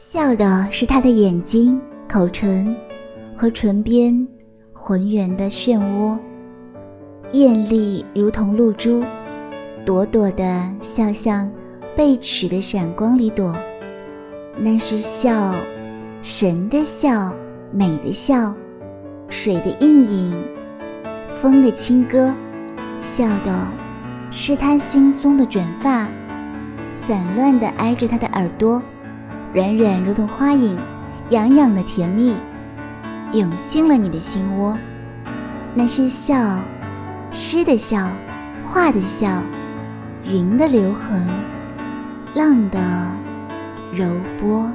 笑的是他的眼睛、口唇和唇边浑圆的漩涡，艳丽如同露珠，朵朵的笑像贝齿的闪光里躲。那是笑，神的笑，美的笑，水的映影，风的轻歌，笑的是他惺忪的卷发，散乱的挨着他的耳朵，软软如同花影，痒痒的甜蜜，涌进了你的心窝。那是笑，诗的笑，画的笑，云的留痕，浪的。柔波。